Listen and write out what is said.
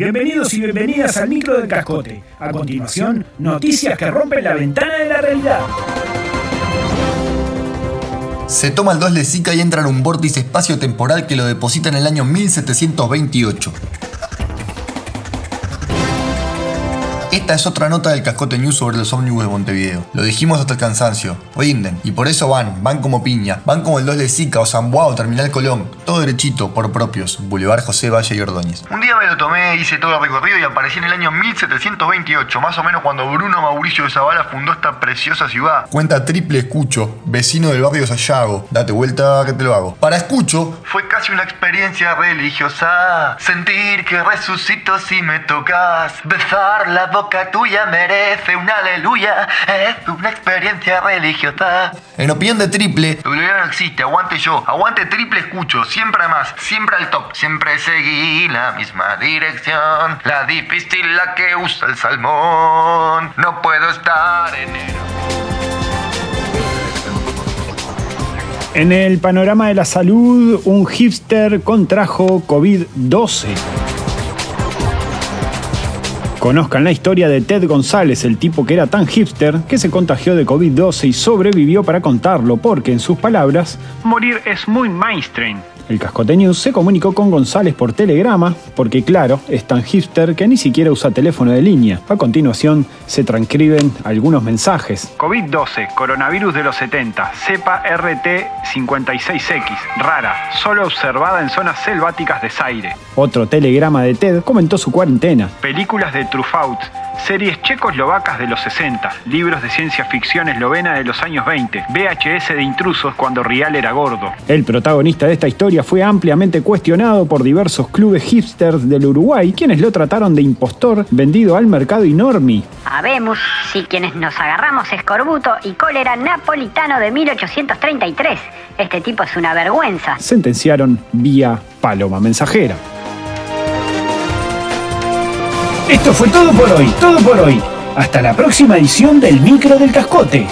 Bienvenidos y bienvenidas al micro del cascote. A continuación, noticias que rompen la ventana de la realidad. Se toma el 2 de Zika y entra en un vórtice espacio-temporal que lo deposita en el año 1728. Esta es otra nota del Cascote News sobre los ómnibus de Montevideo. Lo dijimos hasta el cansancio. Rinden. Y por eso van. Van como piña. Van como el 2 de Sica o Zamboa o Terminal Colón. Todo derechito, por propios. Boulevard José Valle y Ordóñez. Un día me lo tomé, hice todo el recorrido y aparecí en el año 1728, más o menos cuando Bruno Mauricio de Zavala fundó esta preciosa ciudad. Cuenta triple escucho. Vecino del barrio Sayago. Date vuelta que te lo hago. Para escucho. Fue casi una experiencia religiosa. Sentir que resucito si me tocas. Besar la boca tuya merece un aleluya. Es una experiencia religiosa. En opinión de triple. W no existe, aguante yo. Aguante triple escucho. Siempre más. Siempre al top. Siempre seguí la misma dirección. La difícil la que usa el salmón. No puedo estar enero. En el panorama de la salud, un hipster contrajo COVID-12. Conozcan la historia de Ted González, el tipo que era tan hipster que se contagió de COVID-12 y sobrevivió para contarlo, porque en sus palabras, morir es muy mainstream. El Cascote News se comunicó con González por telegrama, porque claro, es tan hipster que ni siquiera usa teléfono de línea. A continuación, se transcriben algunos mensajes. COVID-12, coronavirus de los 70, cepa RT56X, rara, solo observada en zonas selváticas de Zaire. Otro telegrama de Ted comentó su cuarentena. Películas de Truffaut, series checoslovacas de los 60, libros de ciencia ficción eslovena de los años 20, VHS de intrusos cuando Rial era gordo. El protagonista de esta historia fue ampliamente cuestionado por diversos clubes hipsters del Uruguay, quienes lo trataron de impostor vendido al mercado enorme. Habemos si quienes nos agarramos escorbuto y cólera napolitano de 1833. Este tipo es una vergüenza. Sentenciaron vía paloma mensajera. Esto fue todo por hoy, todo por hoy. Hasta la próxima edición del Micro del Cascote.